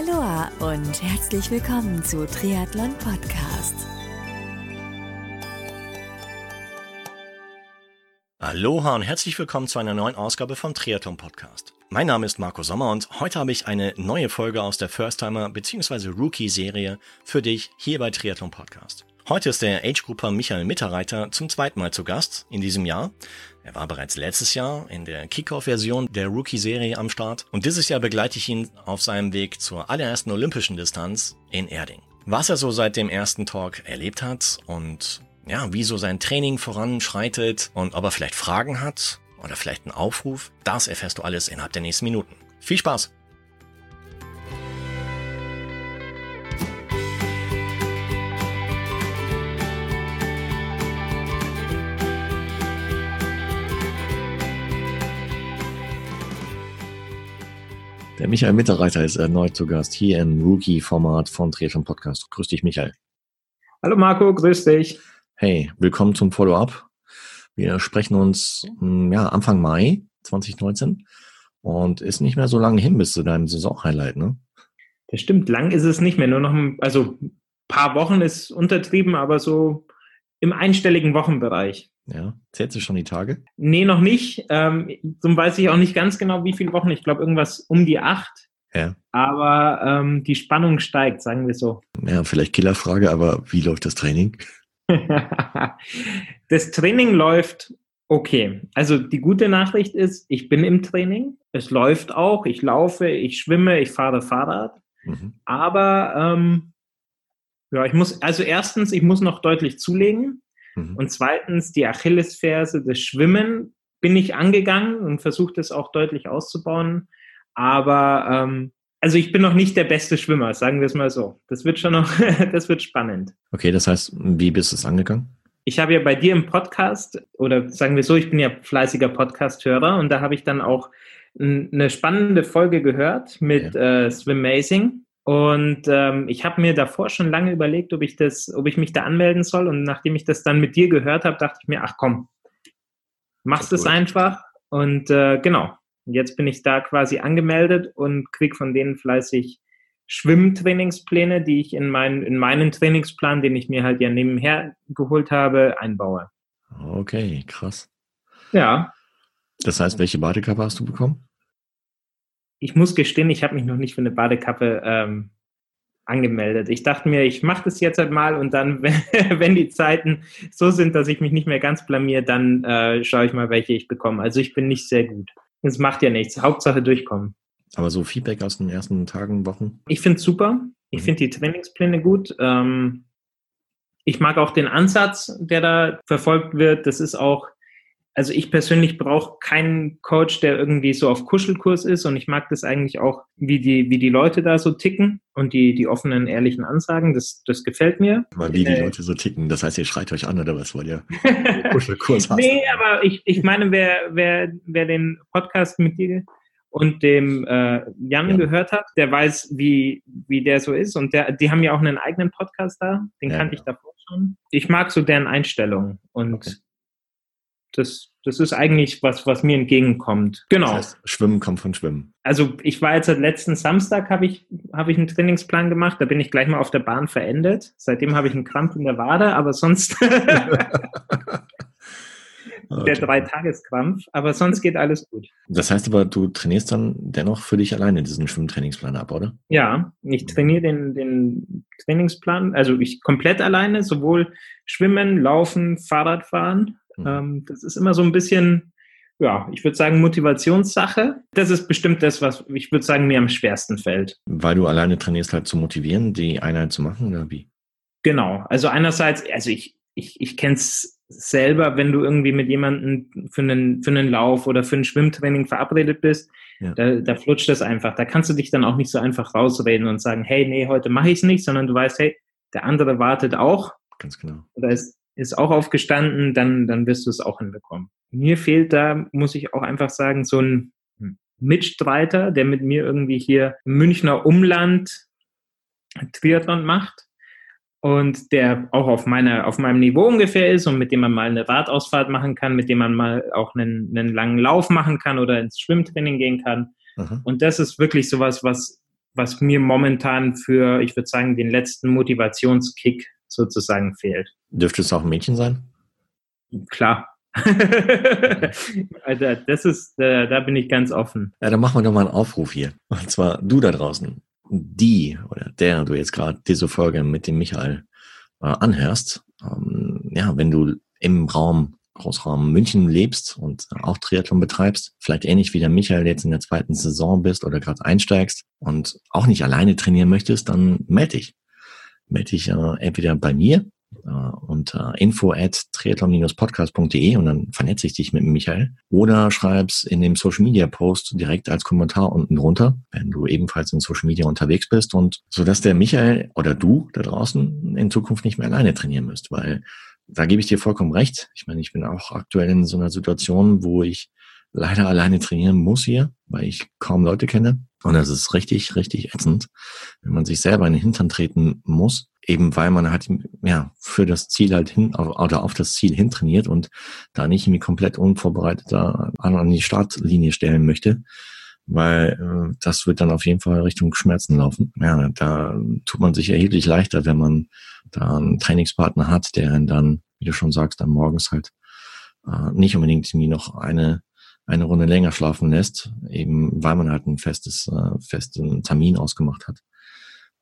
Aloha und herzlich willkommen zu Triathlon Podcast. Aloha und herzlich willkommen zu einer neuen Ausgabe vom Triathlon Podcast. Mein Name ist Marco Sommer und heute habe ich eine neue Folge aus der First Timer bzw. Rookie Serie für dich hier bei Triathlon Podcast. Heute ist der Age-Grupper Michael Mitterreiter zum zweiten Mal zu Gast in diesem Jahr. Er war bereits letztes Jahr in der Kickoff-Version der Rookie-Serie am Start und dieses Jahr begleite ich ihn auf seinem Weg zur allerersten olympischen Distanz in Erding. Was er so seit dem ersten Talk erlebt hat und ja, wie so sein Training voranschreitet und ob er vielleicht Fragen hat oder vielleicht einen Aufruf, das erfährst du alles innerhalb der nächsten Minuten. Viel Spaß! Der Michael Mitterreiter ist erneut zu Gast hier im Rookie-Format von Triathlon Podcast. Grüß dich, Michael. Hallo Marco, grüß dich. Hey, willkommen zum Follow-up. Wir sprechen uns hm, ja, Anfang Mai 2019 und ist nicht mehr so lange hin bis zu deinem Saison-Highlight, ne? Das stimmt, lang ist es nicht mehr. Nur noch ein, also ein paar Wochen ist untertrieben, aber so im einstelligen Wochenbereich. Ja, zählst du schon die Tage? Nee, noch nicht. Ähm, so weiß ich auch nicht ganz genau, wie viele Wochen. Ich glaube, irgendwas um die acht. Ja. Aber ähm, die Spannung steigt, sagen wir so. Ja, vielleicht Killerfrage, aber wie läuft das Training? das Training läuft okay. Also die gute Nachricht ist, ich bin im Training. Es läuft auch. Ich laufe, ich schwimme, ich fahre Fahrrad. Mhm. Aber ähm, ja, ich muss, also erstens, ich muss noch deutlich zulegen. Mhm. Und zweitens, die Achillesferse des Schwimmen bin ich angegangen und versucht es auch deutlich auszubauen. Aber ähm, also ich bin noch nicht der beste Schwimmer, sagen wir es mal so. Das wird schon noch, das wird spannend. Okay, das heißt, wie bist du es angegangen? Ich habe ja bei dir im Podcast, oder sagen wir so, ich bin ja fleißiger Podcast-Hörer und da habe ich dann auch eine spannende Folge gehört mit ja. äh, Swimazing. Und ähm, ich habe mir davor schon lange überlegt, ob ich das, ob ich mich da anmelden soll. Und nachdem ich das dann mit dir gehört habe, dachte ich mir, ach komm, machst es einfach. Und äh, genau, jetzt bin ich da quasi angemeldet und kriege von denen fleißig Schwimmtrainingspläne, die ich in, mein, in meinen Trainingsplan, den ich mir halt ja nebenher geholt habe, einbaue. Okay, krass. Ja. Das heißt, welche Badekappe hast du bekommen? Ich muss gestehen, ich habe mich noch nicht für eine Badekappe ähm, angemeldet. Ich dachte mir, ich mache das jetzt halt mal und dann, wenn die Zeiten so sind, dass ich mich nicht mehr ganz blamier, dann äh, schaue ich mal, welche ich bekomme. Also ich bin nicht sehr gut. Es macht ja nichts. Hauptsache durchkommen. Aber so Feedback aus den ersten Tagen, Wochen? Ich finde es super. Ich mhm. finde die Trainingspläne gut. Ähm, ich mag auch den Ansatz, der da verfolgt wird. Das ist auch also ich persönlich brauche keinen Coach, der irgendwie so auf Kuschelkurs ist und ich mag das eigentlich auch, wie die, wie die Leute da so ticken und die, die offenen, ehrlichen Ansagen. Das, das gefällt mir. Aber wie die äh, Leute so ticken, das heißt, ihr schreit euch an oder was, weil ihr Kuschelkurs habt? Nee, aber ich, ich meine, wer, wer, wer den Podcast mit dir und dem äh, Jan ja. gehört hat, der weiß, wie, wie der so ist. Und der, die haben ja auch einen eigenen Podcast da, den ja, kannte ja. ich davor schon. Ich mag so deren Einstellung und okay das, das ist eigentlich was, was mir entgegenkommt. Genau. Das heißt, Schwimmen kommt von Schwimmen. Also ich war jetzt letzten Samstag, habe ich, habe ich einen Trainingsplan gemacht, da bin ich gleich mal auf der Bahn verendet. Seitdem habe ich einen Krampf in der Wade, aber sonst der Dreitageskrampf, aber sonst geht alles gut. Das heißt aber, du trainierst dann dennoch für dich alleine diesen Schwimmtrainingsplan ab, oder? Ja, ich trainiere den, den Trainingsplan, also ich komplett alleine, sowohl Schwimmen, Laufen, Fahrradfahren Mhm. Ähm, das ist immer so ein bisschen, ja, ich würde sagen, Motivationssache. Das ist bestimmt das, was ich würde sagen, mir am schwersten fällt. Weil du alleine trainierst, halt zu motivieren, die Einheit zu machen, oder wie? Genau. Also einerseits, also ich, ich, ich kenne es selber, wenn du irgendwie mit jemandem für einen, für einen Lauf oder für ein Schwimmtraining verabredet bist, ja. da, da flutscht das einfach. Da kannst du dich dann auch nicht so einfach rausreden und sagen, hey, nee, heute mache ich es nicht, sondern du weißt, hey, der andere wartet auch. Ganz genau. Oder ist ist auch aufgestanden, dann, dann wirst du es auch hinbekommen. Mir fehlt da, muss ich auch einfach sagen, so ein Mitstreiter, der mit mir irgendwie hier im Münchner Umland Triathlon macht und der auch auf, meiner, auf meinem Niveau ungefähr ist und mit dem man mal eine Radausfahrt machen kann, mit dem man mal auch einen, einen langen Lauf machen kann oder ins Schwimmtraining gehen kann. Mhm. Und das ist wirklich sowas, was, was mir momentan für, ich würde sagen, den letzten Motivationskick sozusagen fehlt. Dürfte es auch ein Mädchen sein? Klar. Alter, das ist, äh, da bin ich ganz offen. Ja, dann machen wir doch mal einen Aufruf hier. Und zwar du da draußen, die oder der du jetzt gerade diese Folge mit dem Michael äh, anhörst. Ähm, ja, wenn du im Raum Großraum München lebst und auch Triathlon betreibst, vielleicht ähnlich wie der Michael jetzt in der zweiten Saison bist oder gerade einsteigst und auch nicht alleine trainieren möchtest, dann melde dich. Melde dich äh, entweder bei mir äh, unter info at triathlon-podcast.de und dann vernetze ich dich mit Michael oder schreib's in dem Social Media Post direkt als Kommentar unten drunter, wenn du ebenfalls in Social Media unterwegs bist und so dass der Michael oder du da draußen in Zukunft nicht mehr alleine trainieren müsst, weil da gebe ich dir vollkommen recht. Ich meine, ich bin auch aktuell in so einer Situation, wo ich leider alleine trainieren muss hier, weil ich kaum Leute kenne. Und das ist richtig, richtig ätzend, wenn man sich selber in den Hintern treten muss, eben weil man halt ja für das Ziel halt hin oder auf das Ziel hin trainiert und da nicht irgendwie komplett unvorbereitet da an die Startlinie stellen möchte, weil äh, das wird dann auf jeden Fall Richtung Schmerzen laufen. Ja, da tut man sich erheblich leichter, wenn man da einen Trainingspartner hat, der dann, wie du schon sagst, dann morgens halt äh, nicht unbedingt irgendwie noch eine eine Runde länger schlafen lässt, eben weil man halt ein festes, äh, festen Termin ausgemacht hat.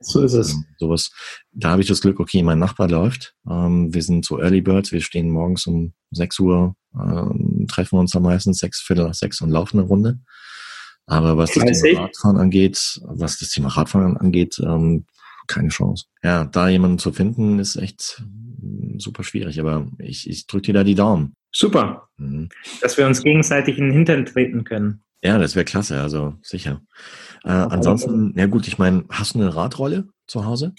So ist es. Ähm, sowas. Da habe ich das Glück, okay, mein Nachbar läuft. Ähm, wir sind so Early Birds, wir stehen morgens um 6 Uhr, äh, treffen uns dann meistens sechs, Viertel nach sechs und laufen eine Runde. Aber was das Thema Radfahren angeht, was das Thema Radfahren angeht, ähm, keine Chance. Ja, da jemanden zu finden, ist echt hm, super schwierig, aber ich, ich drücke dir da die Daumen. Super. Mhm. Dass wir uns gegenseitig in den Hintern treten können. Ja, das wäre klasse, also sicher. Äh, ansonsten, ja gut, ich meine, hast du eine Radrolle zu Hause?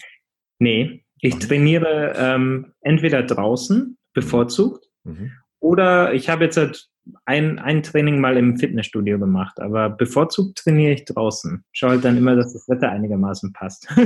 Nee, ich trainiere ähm, entweder draußen, bevorzugt, mhm. oder ich habe jetzt halt ein, ein Training mal im Fitnessstudio gemacht, aber bevorzugt trainiere ich draußen. Schaue halt dann immer, dass das Wetter einigermaßen passt.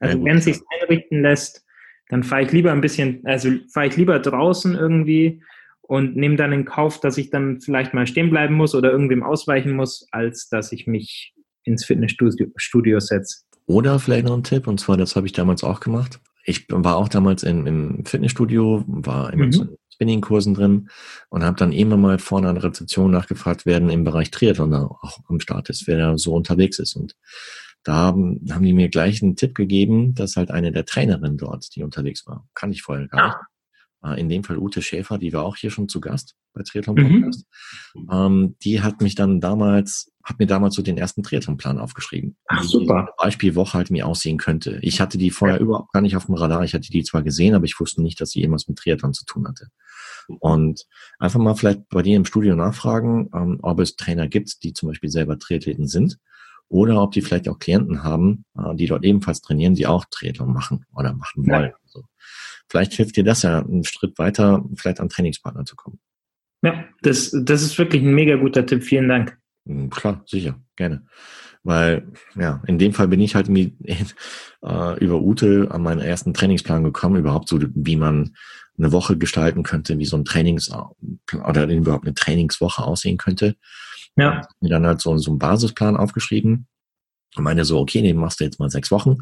also ja, wenn es sich einrichten lässt, dann fahre ich lieber ein bisschen, also fahre ich lieber draußen irgendwie und nehme dann in Kauf, dass ich dann vielleicht mal stehen bleiben muss oder irgendwem ausweichen muss, als dass ich mich ins Fitnessstudio Studio setze. Oder vielleicht noch ein Tipp, und zwar, das habe ich damals auch gemacht. Ich war auch damals in, im Fitnessstudio, war immer mhm. Spinning-Kursen drin und habe dann immer mal vorne an der Rezeption nachgefragt werden im Bereich Triathlon auch am Start ist, wer da so unterwegs ist. Und da haben, haben die mir gleich einen Tipp gegeben, dass halt eine der Trainerinnen dort, die unterwegs war, kann ich vorher gar nicht. Ah. In dem Fall Ute Schäfer, die war auch hier schon zu Gast bei Triathlon mhm. Podcast. Mhm. Ähm, die hat mich dann damals, hat mir damals so den ersten Triathlon-Plan aufgeschrieben. Ach, super. Wie Beispielwoche halt mir aussehen könnte. Ich hatte die vorher ja. überhaupt gar nicht auf dem Radar. Ich hatte die zwar gesehen, aber ich wusste nicht, dass sie irgendwas mit Triathlon zu tun hatte. Und einfach mal vielleicht bei dir im Studio nachfragen, ähm, ob es Trainer gibt, die zum Beispiel selber Triathleten sind oder ob die vielleicht auch Klienten haben, äh, die dort ebenfalls trainieren, die auch Triathlon machen oder machen wollen. Ja. Also, vielleicht hilft dir das ja einen Schritt weiter, vielleicht an Trainingspartner zu kommen. Ja, das, das ist wirklich ein mega guter Tipp. Vielen Dank. Hm, klar, sicher, gerne. Weil, ja, in dem Fall bin ich halt mit, äh, über Ute an meinen ersten Trainingsplan gekommen, überhaupt so, wie man eine Woche gestalten könnte, wie so ein Trainings- oder überhaupt eine Trainingswoche aussehen könnte. Ja. Mir dann halt so, so einen Basisplan aufgeschrieben und meine so, okay, den machst du jetzt mal sechs Wochen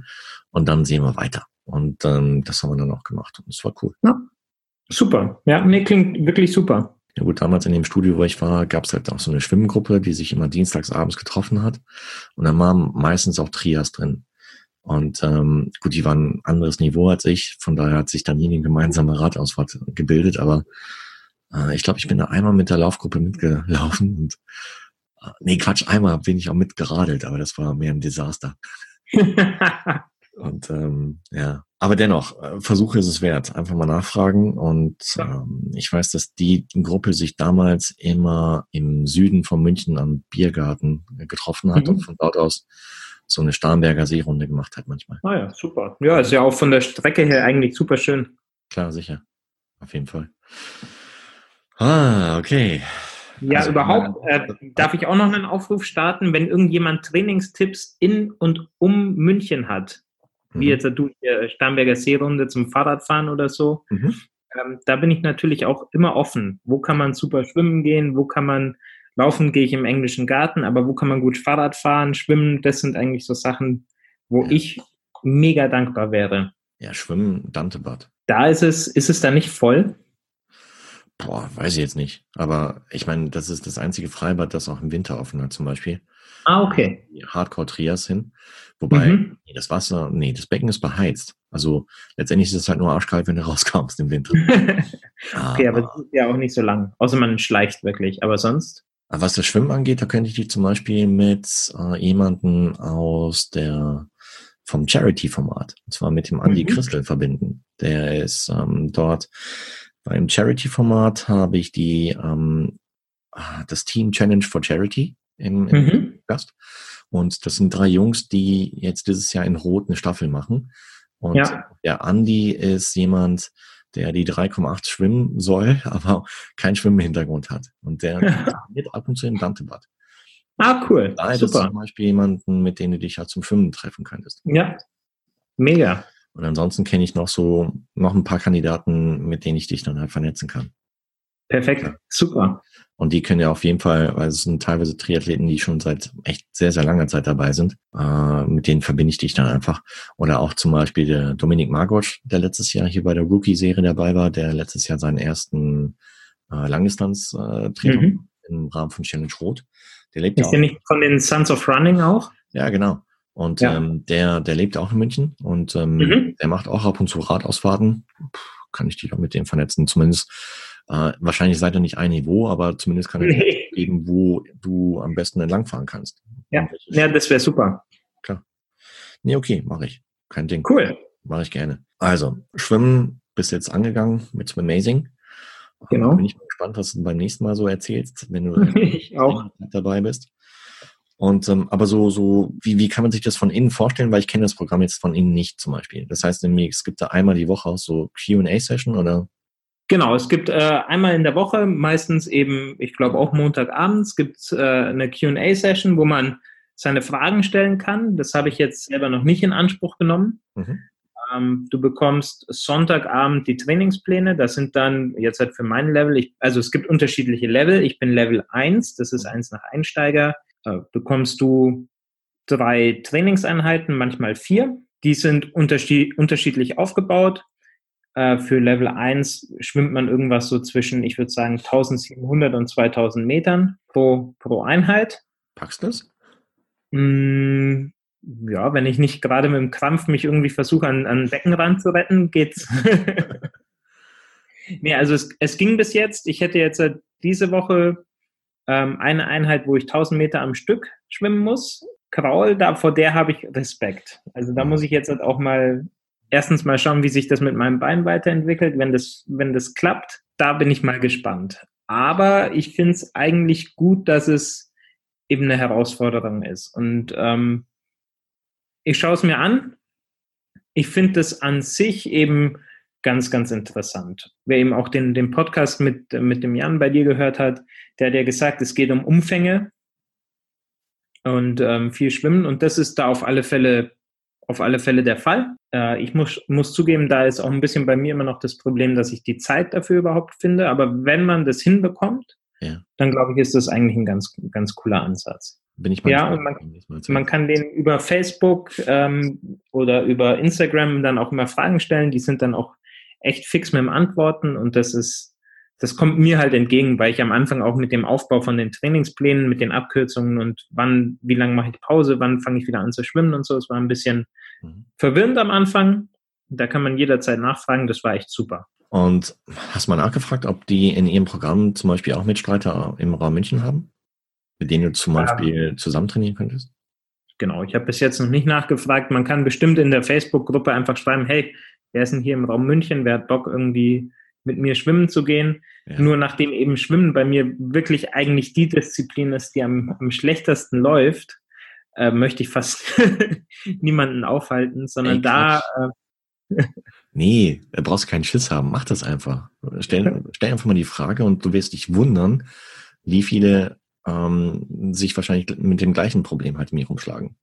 und dann sehen wir weiter. Und ähm, das haben wir dann auch gemacht und das war cool. Ja. Super. Ja, nee, klingt wirklich super. Ja gut, damals in dem Studio, wo ich war, gab es halt auch so eine Schwimmgruppe, die sich immer dienstags abends getroffen hat. Und da waren meistens auch Trias drin. Und ähm, gut, die waren ein anderes Niveau als ich, von daher hat sich dann nie eine gemeinsame Radausfahrt gebildet, aber äh, ich glaube, ich bin da einmal mit der Laufgruppe mitgelaufen und nee, Quatsch, einmal bin ich auch mitgeradelt, aber das war mehr ein Desaster. und ähm, ja, aber dennoch, äh, Versuche ist es wert. Einfach mal nachfragen. Und ähm, ich weiß, dass die Gruppe sich damals immer im Süden von München am Biergarten getroffen hat mhm. und von dort aus so eine Starnberger Seerunde gemacht hat manchmal. Ah ja, super. Ja, ist ja auch von der Strecke her eigentlich super schön. Klar, sicher. Auf jeden Fall. Ah, okay. Ja, also, überhaupt äh, darf ich auch noch einen Aufruf starten, wenn irgendjemand Trainingstipps in und um München hat, mhm. wie jetzt du hier Starnberger Seerunde zum Fahrradfahren oder so. Mhm. Ähm, da bin ich natürlich auch immer offen. Wo kann man super schwimmen gehen? Wo kann man Laufen gehe ich im englischen Garten, aber wo kann man gut Fahrrad fahren, schwimmen, das sind eigentlich so Sachen, wo ja. ich mega dankbar wäre. Ja, Schwimmen, Dantebad. Da ist es, ist es da nicht voll? Boah, weiß ich jetzt nicht. Aber ich meine, das ist das einzige Freibad, das auch im Winter offen hat, zum Beispiel. Ah, okay. Hardcore Trias hin. Wobei, mhm. nee, das Wasser, nee, das Becken ist beheizt. Also letztendlich ist es halt nur arschkalt, wenn du rauskommst im Winter. okay, aber, aber das ist ja auch nicht so lang. Außer man schleicht wirklich. Aber sonst? Was das Schwimmen angeht, da könnte ich dich zum Beispiel mit äh, jemanden aus der vom Charity-Format, und zwar mit dem Andy mhm. Christel verbinden. Der ist ähm, dort beim Charity-Format habe ich die ähm, ah, das Team Challenge for Charity im, im mhm. Gast. Und das sind drei Jungs, die jetzt dieses Jahr in Rot eine Staffel machen. Und ja. der Andy ist jemand, der die 3,8 schwimmen soll, aber kein Schwimmhintergrund hat. Und der wird ab und zu im Dantebad. Ah, cool. Da ist zum Beispiel jemanden, mit dem du dich halt zum Schwimmen treffen könntest. Ja. Mega. Und ansonsten kenne ich noch so, noch ein paar Kandidaten, mit denen ich dich dann halt vernetzen kann. Perfekt. Ja. Super. Und die können ja auf jeden Fall, weil es sind teilweise Triathleten, die schon seit echt sehr, sehr langer Zeit dabei sind. Äh, mit denen verbinde ich dich dann einfach. Oder auch zum Beispiel der Dominik Margot, der letztes Jahr hier bei der Rookie-Serie dabei war, der letztes Jahr seinen ersten äh, Langdistanz-Triathlon mhm. im Rahmen von Challenge Rot. Der lebt Ist der nicht von den Sons of Running auch? Ja, genau. Und ja. ähm, der, der lebt auch in München und ähm, mhm. der macht auch ab und zu Radausfahrten. Puh, kann ich dich auch mit dem vernetzen, zumindest äh, wahrscheinlich seid ihr nicht ein Niveau, aber zumindest kann er nee. geben, wo du am besten entlangfahren kannst. Ja, ja das wäre super. Klar. Nee, okay, mache ich. Kein Ding. Cool. Mache ich gerne. Also, Schwimmen bist jetzt angegangen mit Swim Amazing. Genau. Bin ich mal gespannt, was du beim nächsten Mal so erzählst, wenn du auch dabei bist. Und ähm, aber so, so, wie, wie kann man sich das von innen vorstellen? Weil ich kenne das Programm jetzt von innen nicht zum Beispiel. Das heißt, es gibt da einmal die Woche auch so QA-Session oder? Genau, es gibt äh, einmal in der Woche, meistens eben, ich glaube auch Montagabends, gibt es äh, eine QA-Session, wo man seine Fragen stellen kann. Das habe ich jetzt selber noch nicht in Anspruch genommen. Mhm. Ähm, du bekommst Sonntagabend die Trainingspläne. Das sind dann jetzt halt für mein Level, ich, also es gibt unterschiedliche Level. Ich bin Level 1, das ist eins nach Einsteiger. Äh, bekommst du drei Trainingseinheiten, manchmal vier. Die sind unterschiedlich aufgebaut. Äh, für Level 1 schwimmt man irgendwas so zwischen, ich würde sagen, 1700 und 2000 Metern pro, pro Einheit. Packst du das? Mm, ja, wenn ich nicht gerade mit dem Krampf mich irgendwie versuche, an, an den Beckenrand zu retten, geht's. nee, also es, es ging bis jetzt. Ich hätte jetzt diese Woche ähm, eine Einheit, wo ich 1000 Meter am Stück schwimmen muss. Kraul, da, vor der habe ich Respekt. Also da muss ich jetzt halt auch mal erstens mal schauen, wie sich das mit meinem Bein weiterentwickelt. Wenn das, wenn das klappt, da bin ich mal gespannt. Aber ich finde es eigentlich gut, dass es eben eine Herausforderung ist. Und ähm, ich schaue es mir an. Ich finde das an sich eben ganz, ganz interessant. Wer eben auch den, den Podcast mit, mit dem Jan bei dir gehört hat, der hat ja gesagt, es geht um Umfänge und ähm, viel Schwimmen. Und das ist da auf alle Fälle auf alle Fälle der Fall. Äh, ich muss, muss zugeben, da ist auch ein bisschen bei mir immer noch das Problem, dass ich die Zeit dafür überhaupt finde. Aber wenn man das hinbekommt, ja. dann glaube ich, ist das eigentlich ein ganz, ganz cooler Ansatz. Bin ich mal ja, und man, man kann den über Facebook ähm, oder über Instagram dann auch immer Fragen stellen. Die sind dann auch echt fix mit dem Antworten und das ist, das kommt mir halt entgegen, weil ich am Anfang auch mit dem Aufbau von den Trainingsplänen, mit den Abkürzungen und wann, wie lange mache ich Pause, wann fange ich wieder an zu schwimmen und so, es war ein bisschen mhm. verwirrend am Anfang. Da kann man jederzeit nachfragen, das war echt super. Und hast du mal nachgefragt, ob die in ihrem Programm zum Beispiel auch Mitstreiter im Raum München haben, mit denen du zum Beispiel ja. zusammen trainieren könntest? Genau, ich habe bis jetzt noch nicht nachgefragt. Man kann bestimmt in der Facebook-Gruppe einfach schreiben, hey, wer ist denn hier im Raum München, wer hat Bock irgendwie mit mir schwimmen zu gehen. Ja. Nur nachdem eben Schwimmen bei mir wirklich eigentlich die Disziplin ist, die am, am schlechtesten läuft, äh, möchte ich fast niemanden aufhalten, sondern Ey, da. Äh, nee, da brauchst du keinen Schiss haben. Mach das einfach. Stell, stell einfach mal die Frage und du wirst dich wundern, wie viele ähm, sich wahrscheinlich mit dem gleichen Problem halt mir rumschlagen.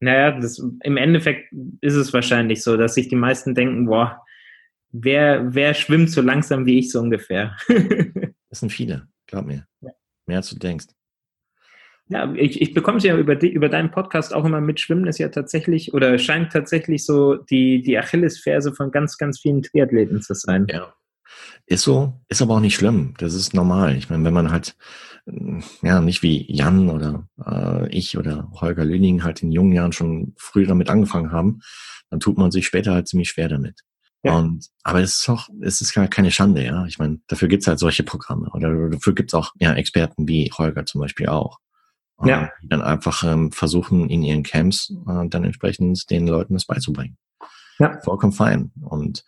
Naja, das, im Endeffekt ist es wahrscheinlich so, dass sich die meisten denken, boah, wer, wer schwimmt so langsam wie ich so ungefähr? das sind viele, glaub mir. Ja. Mehr als du denkst. Ja, ich, ich bekomme es ja über, die, über deinen Podcast auch immer mit. Schwimmen ist ja tatsächlich oder scheint tatsächlich so die, die Achillesferse von ganz, ganz vielen Triathleten zu sein. Ja. Ist so, ist aber auch nicht schlimm. Das ist normal. Ich meine, wenn man halt, ja, nicht wie Jan oder äh, ich oder Holger Lüning halt in jungen Jahren schon früh damit angefangen haben, dann tut man sich später halt ziemlich schwer damit. Ja. Und, aber es ist doch, es ist gar keine Schande, ja. Ich meine, dafür gibt's halt solche Programme oder dafür gibt's auch ja, Experten wie Holger zum Beispiel auch. Ja. Die dann einfach ähm, versuchen, in ihren Camps äh, dann entsprechend den Leuten das beizubringen. Ja. Vollkommen fein. Und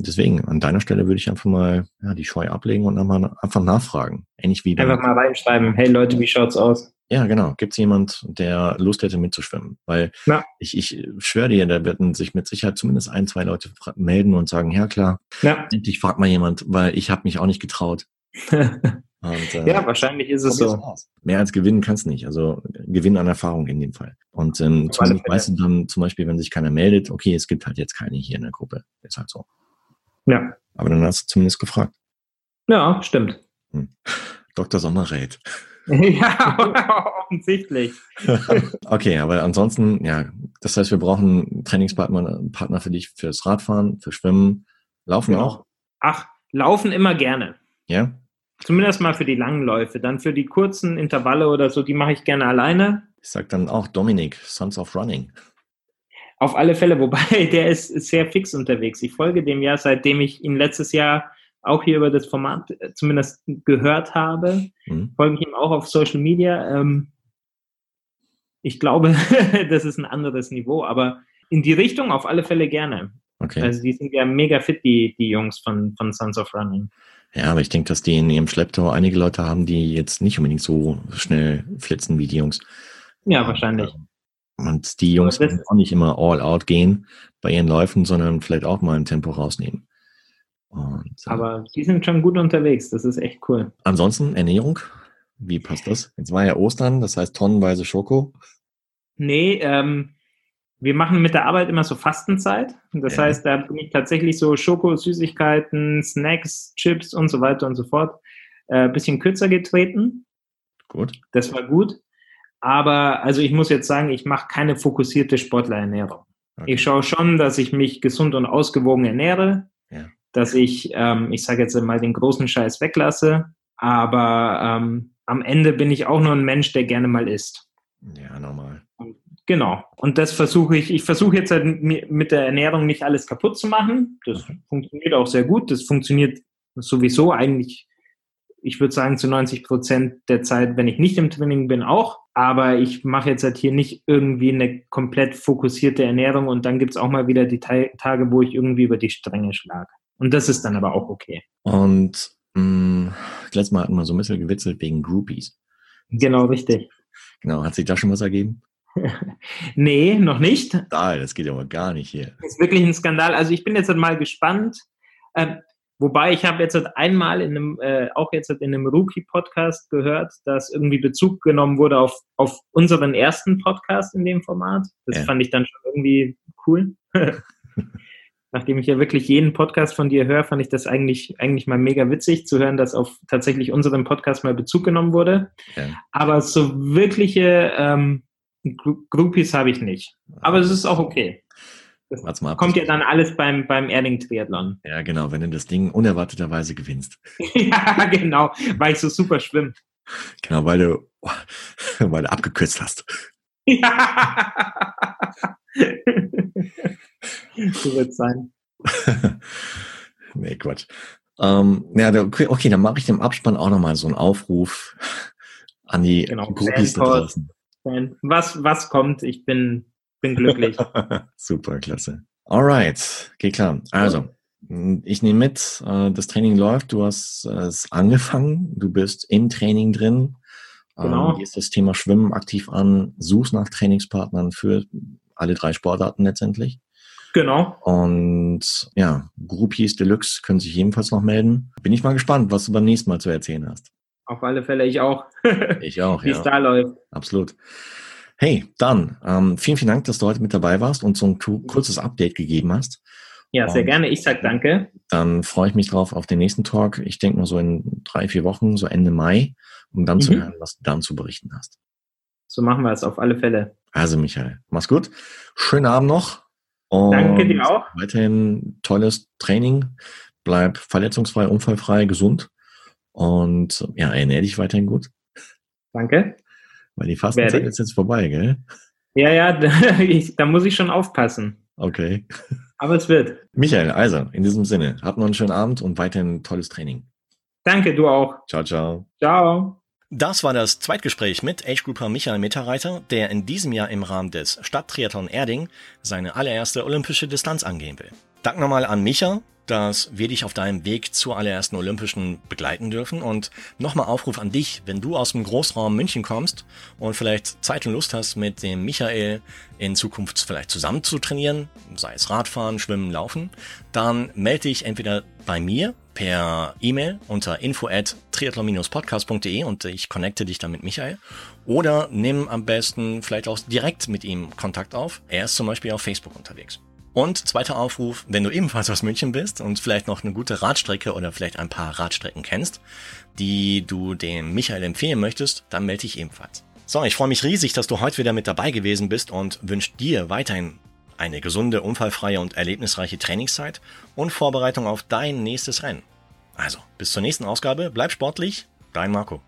deswegen, an deiner Stelle würde ich einfach mal ja, die Scheu ablegen und mal einfach nachfragen. Ähnlich wie Einfach mal reinschreiben, hey Leute, wie schaut's aus? Ja, genau. Gibt es jemand, der Lust hätte mitzuschwimmen? Weil ja. ich, ich schwöre dir, da werden sich mit Sicherheit zumindest ein, zwei Leute melden und sagen, ja klar, ja. endlich fragt mal jemand, weil ich habe mich auch nicht getraut. Und, äh, ja, wahrscheinlich ist es so. Mehr als gewinnen kannst nicht. Also Gewinn an Erfahrung in dem Fall. Und ähm, zumindest weißt du dann zum Beispiel, wenn sich keiner meldet, okay, es gibt halt jetzt keine hier in der Gruppe. Ist halt so. Ja. Aber dann hast du zumindest gefragt. Ja, stimmt. Hm. Dr. Sommerrät. ja, offensichtlich. okay, aber ansonsten, ja, das heißt, wir brauchen Trainingspartner Partner für dich fürs Radfahren, für Schwimmen. Laufen genau. auch? Ach, laufen immer gerne. Ja? Zumindest mal für die langen Läufe. Dann für die kurzen Intervalle oder so, die mache ich gerne alleine. Ich sag dann auch Dominik, Sons of Running. Auf alle Fälle, wobei der ist sehr fix unterwegs. Ich folge dem ja, seitdem ich ihn letztes Jahr auch hier über das Format äh, zumindest gehört habe. Mhm. Folge ich ihm auch auf Social Media. Ähm, ich glaube, das ist ein anderes Niveau, aber in die Richtung auf alle Fälle gerne. Okay. Also die sind ja mega fit, die, die Jungs von, von Sons of Running. Ja, aber ich denke, dass die in ihrem Schlepptau einige Leute haben, die jetzt nicht unbedingt so schnell flitzen wie die Jungs. Ja, wahrscheinlich. Und die Jungs müssen auch nicht immer all out gehen bei ihren Läufen, sondern vielleicht auch mal ein Tempo rausnehmen. Und, äh, aber die sind schon gut unterwegs, das ist echt cool. Ansonsten Ernährung, wie passt das? Jetzt war ja Ostern, das heißt tonnenweise Schoko. Nee, ähm, wir machen mit der Arbeit immer so Fastenzeit. Das ja. heißt, da bin ich tatsächlich so Schoko, Süßigkeiten, Snacks, Chips und so weiter und so fort äh, bisschen kürzer getreten. Gut. Das war gut. Aber also ich muss jetzt sagen, ich mache keine fokussierte Sportlerernährung. Okay. Ich schaue schon, dass ich mich gesund und ausgewogen ernähre, ja. dass ich, ähm, ich sage jetzt mal, den großen Scheiß weglasse. Aber ähm, am Ende bin ich auch nur ein Mensch, der gerne mal isst. Ja, normal. Genau. Und das versuche ich, ich versuche jetzt halt mit der Ernährung nicht alles kaputt zu machen. Das mhm. funktioniert auch sehr gut. Das funktioniert sowieso eigentlich, ich würde sagen, zu 90 Prozent der Zeit, wenn ich nicht im Training bin, auch. Aber ich mache jetzt halt hier nicht irgendwie eine komplett fokussierte Ernährung und dann gibt es auch mal wieder die Tage, wo ich irgendwie über die Stränge schlage. Und das ist dann aber auch okay. Und mh, mm, letztes Mal hatten wir so ein bisschen gewitzelt wegen Groupies. Genau, richtig. Genau, hat sich da schon was ergeben? nee, noch nicht. Skandal, das geht aber gar nicht hier. Das ist wirklich ein Skandal. Also ich bin jetzt mal gespannt. Ähm, wobei ich habe jetzt einmal in einem, äh, auch jetzt in einem Rookie-Podcast gehört, dass irgendwie Bezug genommen wurde auf, auf unseren ersten Podcast in dem Format. Das ja. fand ich dann schon irgendwie cool. Nachdem ich ja wirklich jeden Podcast von dir höre, fand ich das eigentlich, eigentlich mal mega witzig zu hören, dass auf tatsächlich unseren Podcast mal Bezug genommen wurde. Ja. Aber so wirkliche ähm, Groupies habe ich nicht. Aber es ist auch okay. Das kommt ja dann alles beim, beim Erling Triathlon. Ja, genau, wenn du das Ding unerwarteterweise gewinnst. ja, genau, weil ich so super schwimme. Genau, weil du, weil du abgekürzt hast. Ja. so wird es sein. nee, Quatsch. Ähm, ja, okay, okay, dann mache ich dem Abspann auch nochmal so einen Aufruf an die genau, Groupies da draußen. Was, was kommt, ich bin, bin glücklich. Super, klasse. Alright, geht klar. Also, ich nehme mit, äh, das Training läuft, du hast es angefangen, du bist im Training drin. Ähm, genau. Gehst das Thema Schwimmen aktiv an, suchst nach Trainingspartnern für alle drei Sportarten letztendlich. Genau. Und ja, Groupies Deluxe können sich ebenfalls noch melden. Bin ich mal gespannt, was du beim nächsten Mal zu erzählen hast. Auf alle Fälle, ich auch. Ich auch, Wie ja. es da läuft. Absolut. Hey, dann, ähm, vielen, vielen Dank, dass du heute mit dabei warst und so ein kurzes Update gegeben hast. Ja, sehr und gerne. Ich sag danke. Dann freue ich mich drauf auf den nächsten Talk. Ich denke mal so in drei, vier Wochen, so Ende Mai, um dann mhm. zu hören, was du dann zu berichten hast. So machen wir es auf alle Fälle. Also Michael, mach's gut. Schönen Abend noch. Und Danke dir auch. Weiterhin tolles Training. Bleib verletzungsfrei, unfallfrei, gesund. Und ja, ernähr dich weiterhin gut. Danke. Weil die Fastenzeit ist jetzt vorbei, gell? Ja, ja, da, ich, da muss ich schon aufpassen. Okay. Aber es wird. Michael, also, in diesem Sinne, habt noch einen schönen Abend und weiterhin tolles Training. Danke, du auch. Ciao, ciao. Ciao. Das war das Zweitgespräch mit Age-Grouper Michael Mitterreiter, der in diesem Jahr im Rahmen des Stadttriathlon Erding seine allererste olympische Distanz angehen will. Dank nochmal an Micha, dass wir dich auf deinem Weg zur allerersten Olympischen begleiten dürfen. Und nochmal Aufruf an dich, wenn du aus dem Großraum München kommst und vielleicht Zeit und Lust hast, mit dem Michael in Zukunft vielleicht zusammen zu trainieren, sei es Radfahren, Schwimmen, Laufen, dann melde dich entweder bei mir per E-Mail unter info at triathlon-podcast.de und ich connecte dich dann mit Michael. Oder nimm am besten vielleicht auch direkt mit ihm Kontakt auf. Er ist zum Beispiel auf Facebook unterwegs. Und zweiter Aufruf, wenn du ebenfalls aus München bist und vielleicht noch eine gute Radstrecke oder vielleicht ein paar Radstrecken kennst, die du dem Michael empfehlen möchtest, dann melde dich ebenfalls. So, ich freue mich riesig, dass du heute wieder mit dabei gewesen bist und wünsche dir weiterhin eine gesunde, unfallfreie und erlebnisreiche Trainingszeit und Vorbereitung auf dein nächstes Rennen. Also, bis zur nächsten Ausgabe, bleib sportlich, dein Marco.